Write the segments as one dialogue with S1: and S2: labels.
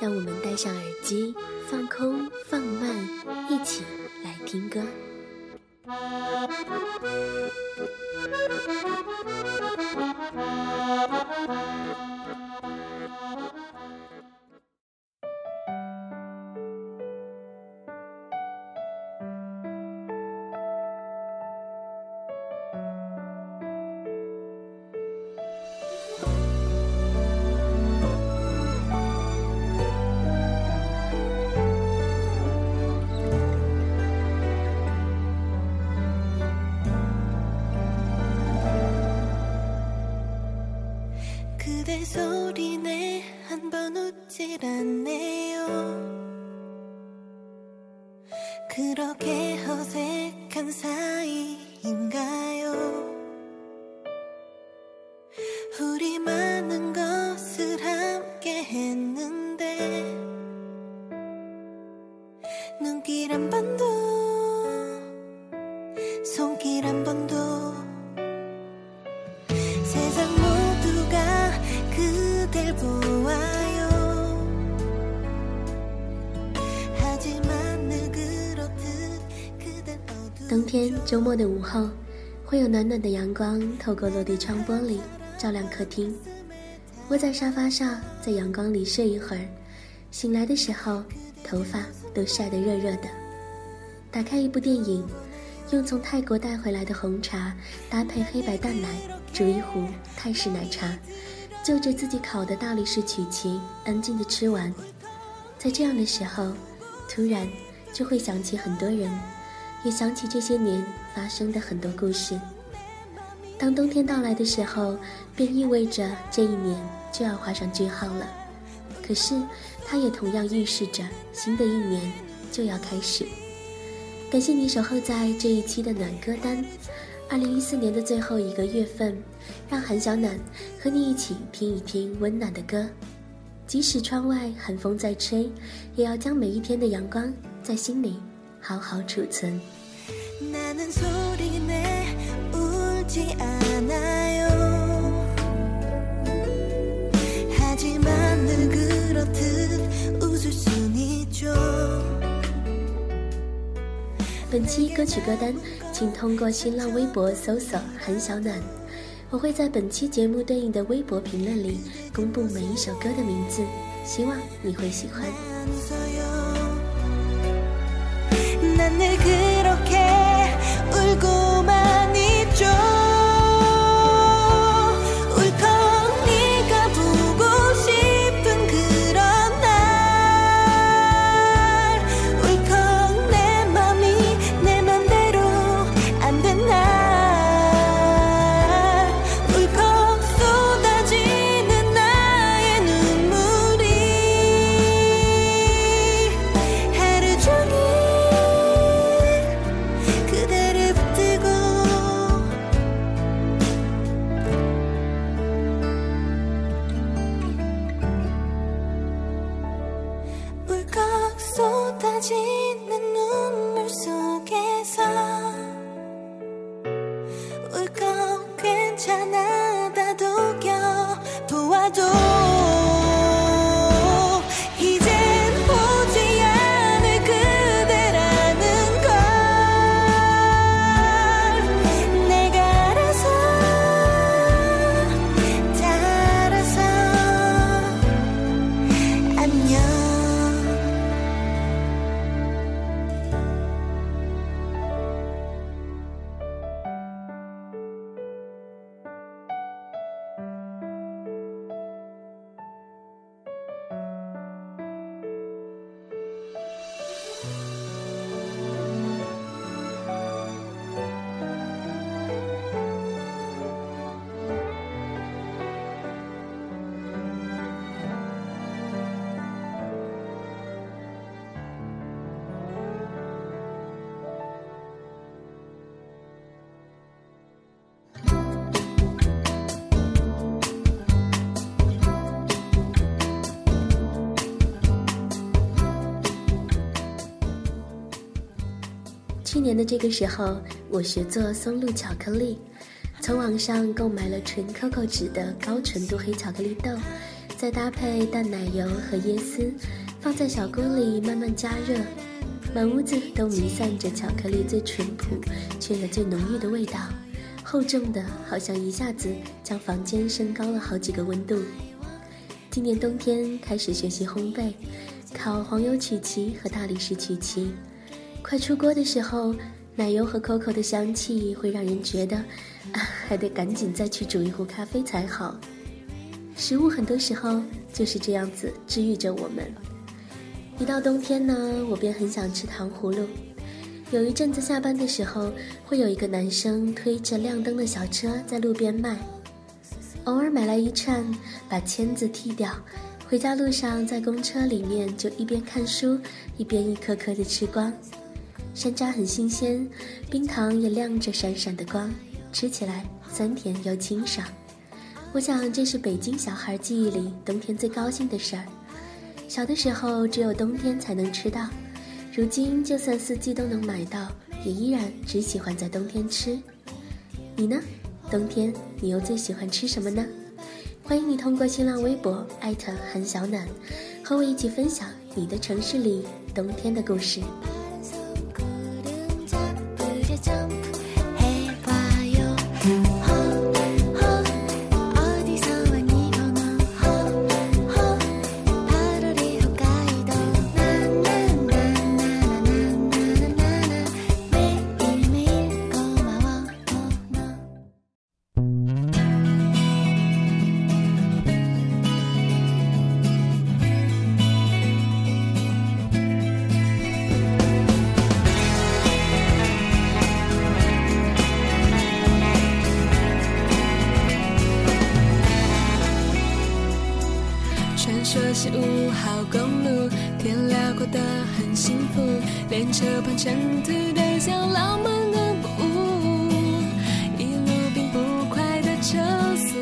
S1: 让我们戴上耳机，放空，放慢，一起来听歌。
S2: 그대 소리내 한번 웃질 않네요. 그렇게 어색한 사이인가요
S1: 冬天周末的午后，会有暖暖的阳光透过落地窗玻璃照亮客厅。窝在沙发上，在阳光里睡一会儿，醒来的时候，头发都晒得热热的。打开一部电影，用从泰国带回来的红茶搭配黑白淡奶煮一壶泰式奶茶，就着自己烤的大理石曲奇，安静的吃完。在这样的时候，突然就会想起很多人，也想起这些年发生的很多故事。当冬天到来的时候，便意味着这一年就要画上句号了。可是，它也同样预示着新的一年就要开始。感谢你守候在这一期的暖歌单。二零一四年的最后一个月份，让韩小暖和你一起听一听温暖的歌。即使窗外寒风在吹，也要将每一天的阳光在心里好好储存。本期歌曲歌单请通过新浪微博搜索韩小暖。我会在本期节目对应的微博评论里公布每一首歌的名字希望你会喜欢。自。年的这个时候，我学做松露巧克力，从网上购买了纯 COCO 脂的高纯度黑巧克力豆，再搭配淡奶油和椰丝，放在小锅里慢慢加热，满屋子都弥散着巧克力最淳朴却又最浓郁的味道，厚重的好像一下子将房间升高了好几个温度。今年冬天开始学习烘焙，烤黄油曲奇和大理石曲奇。快出锅的时候，奶油和 COCO 的香气会让人觉得，啊，还得赶紧再去煮一壶咖啡才好。食物很多时候就是这样子治愈着我们。一到冬天呢，我便很想吃糖葫芦。有一阵子下班的时候，会有一个男生推着亮灯的小车在路边卖，偶尔买来一串，把签子剔掉。回家路上在公车里面就一边看书，一边一颗颗的吃光。山楂很新鲜，冰糖也亮着闪闪的光，吃起来酸甜又清爽。我想这是北京小孩记忆里冬天最高兴的事儿。小的时候只有冬天才能吃到，如今就算四季都能买到，也依然只喜欢在冬天吃。你呢？冬天你又最喜欢吃什么呢？欢迎你通过新浪微博艾特韩小暖，和我一起分享你的城市里冬天的故事。
S3: 传说是五号公路，天辽阔得很幸福，连车旁尘土都像老猛能不误。一路并不快的车速，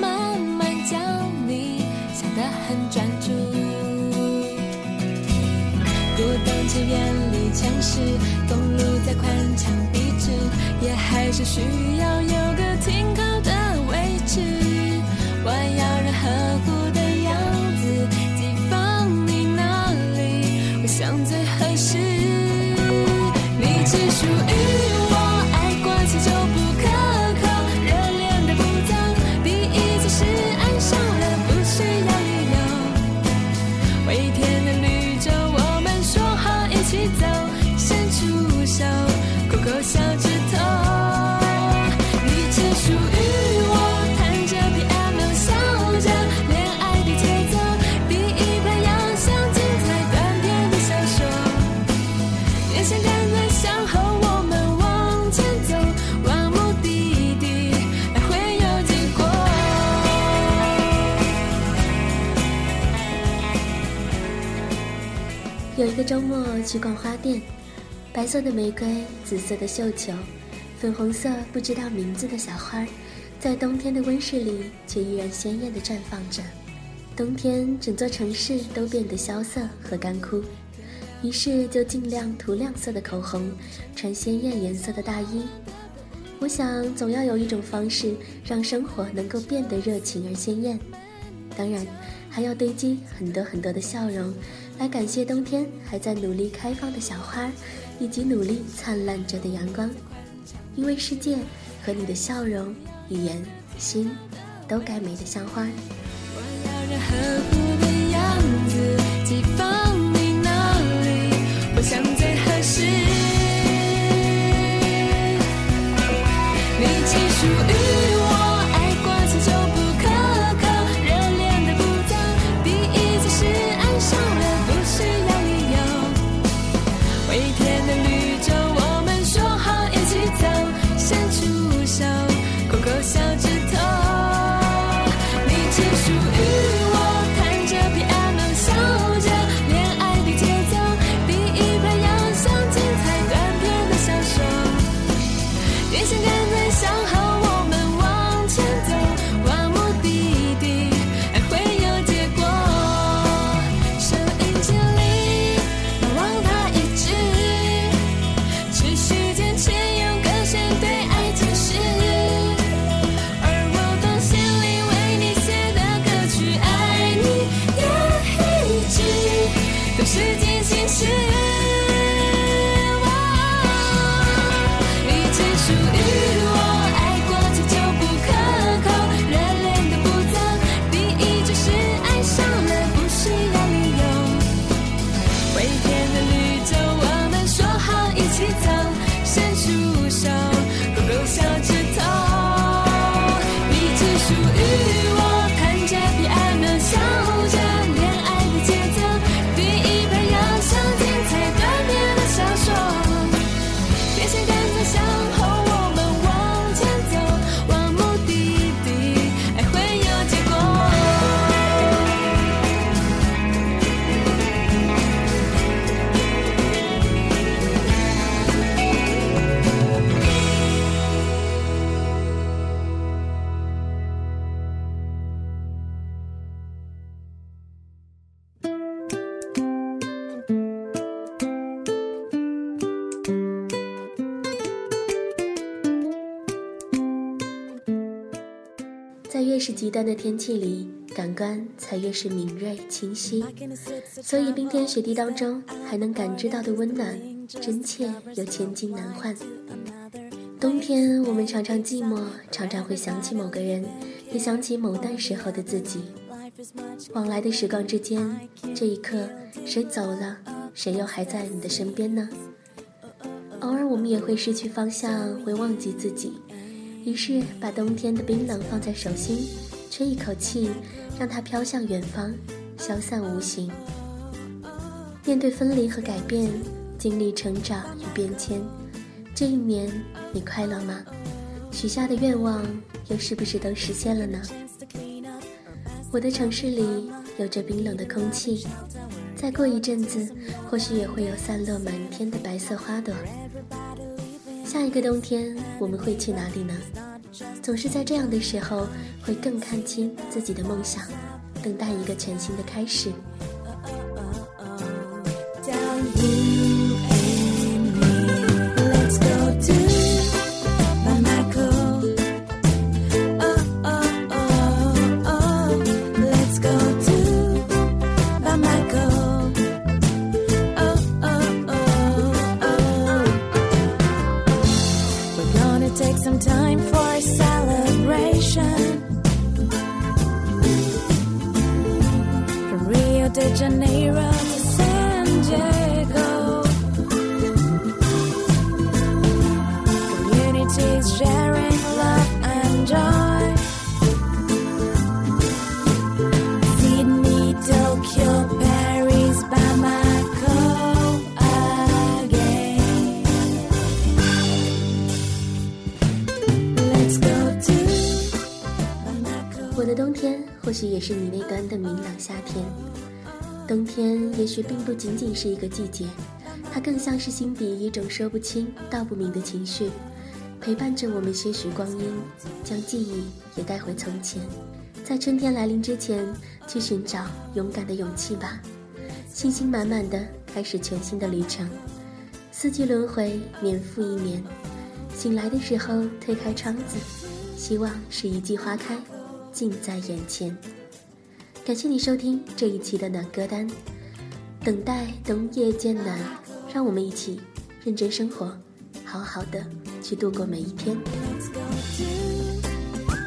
S3: 慢慢将你想得很专注。古董街远离城市，公路再宽敞笔直，也还是需要有个停靠可惜你只属于我。有
S1: 一个周末去逛花店，白色的玫瑰，紫色的绣球，粉红色不知道名字的小花，在冬天的温室里却依然鲜艳地绽放着。冬天，整座城市都变得萧瑟和干枯，于是就尽量涂亮色的口红，穿鲜艳颜色的大衣。我想，总要有一种方式让生活能够变得热情而鲜艳。当然，还要堆积很多很多的笑容，来感谢冬天还在努力开放的小花，以及努力灿烂着的阳光。因为世界和你的笑容、语言、心，都该美得像花。
S3: 我要人
S1: 越是极端的天气里，感官才越是敏锐清晰。所以冰天雪地当中还能感知到的温暖，真切又千金难换。冬天我们常常寂寞，常常会想起某个人，也想起某段时候的自己。往来的时光之间，这一刻谁走了，谁又还在你的身边呢？偶尔我们也会失去方向，会忘记自己。于是把冬天的冰冷放在手心，吹一口气，让它飘向远方，消散无形。面对分离和改变，经历成长与变迁，这一年你快乐吗？许下的愿望又是不是都实现了呢？我的城市里有着冰冷的空气，再过一阵子，或许也会有散落满天的白色花朵。下一个冬天我们会去哪里呢？总是在这样的时候，会更看清自己的梦想，等待一个全新的开始。
S3: De Janeiro to San Diego. Communities sharing love and joy. Sydney, Tokyo, Paris, Bamako again. Let's go to Bamako.
S1: 我的冬天或许也是你那端的明朗夏天。冬天也许并不仅仅是一个季节，它更像是心底一种说不清道不明的情绪，陪伴着我们些许光阴，将记忆也带回从前。在春天来临之前，去寻找勇敢的勇气吧，信心满满的开始全新的旅程。四季轮回，年复一年，醒来的时候推开窗子，希望是一季花开，近在眼前。感谢你收听这一期的暖歌单，等待冬夜渐暖，让我们一起认真生活，好好的去度过每一天。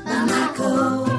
S4: Let's go to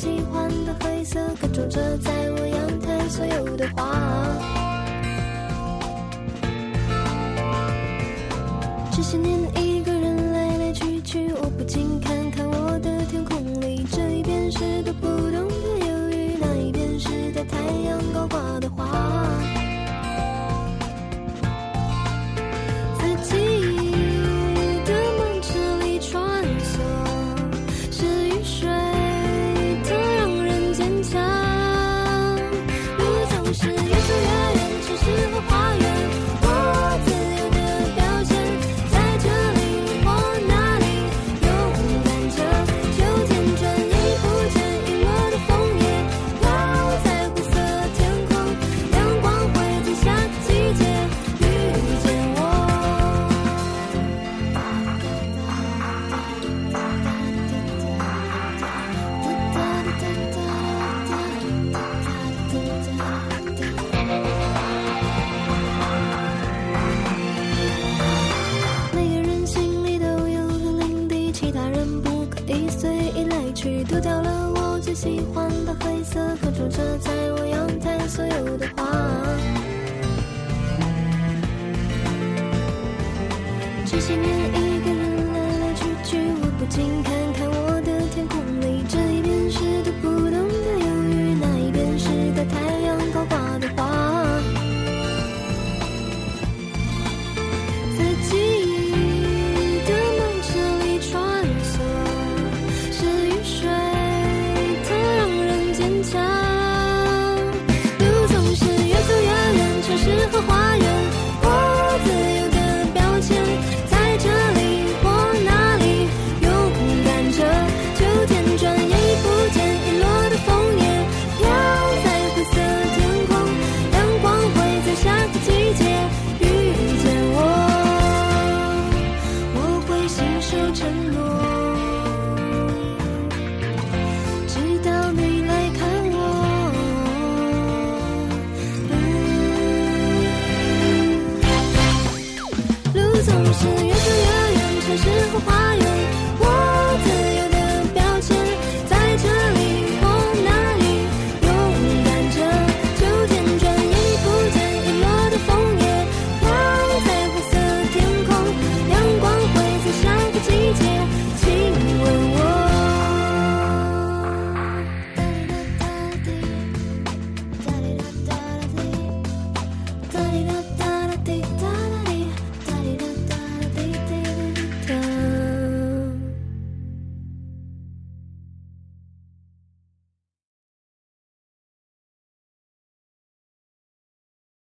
S4: 喜欢的灰色，各种着在我阳台所有的花。这些年这些年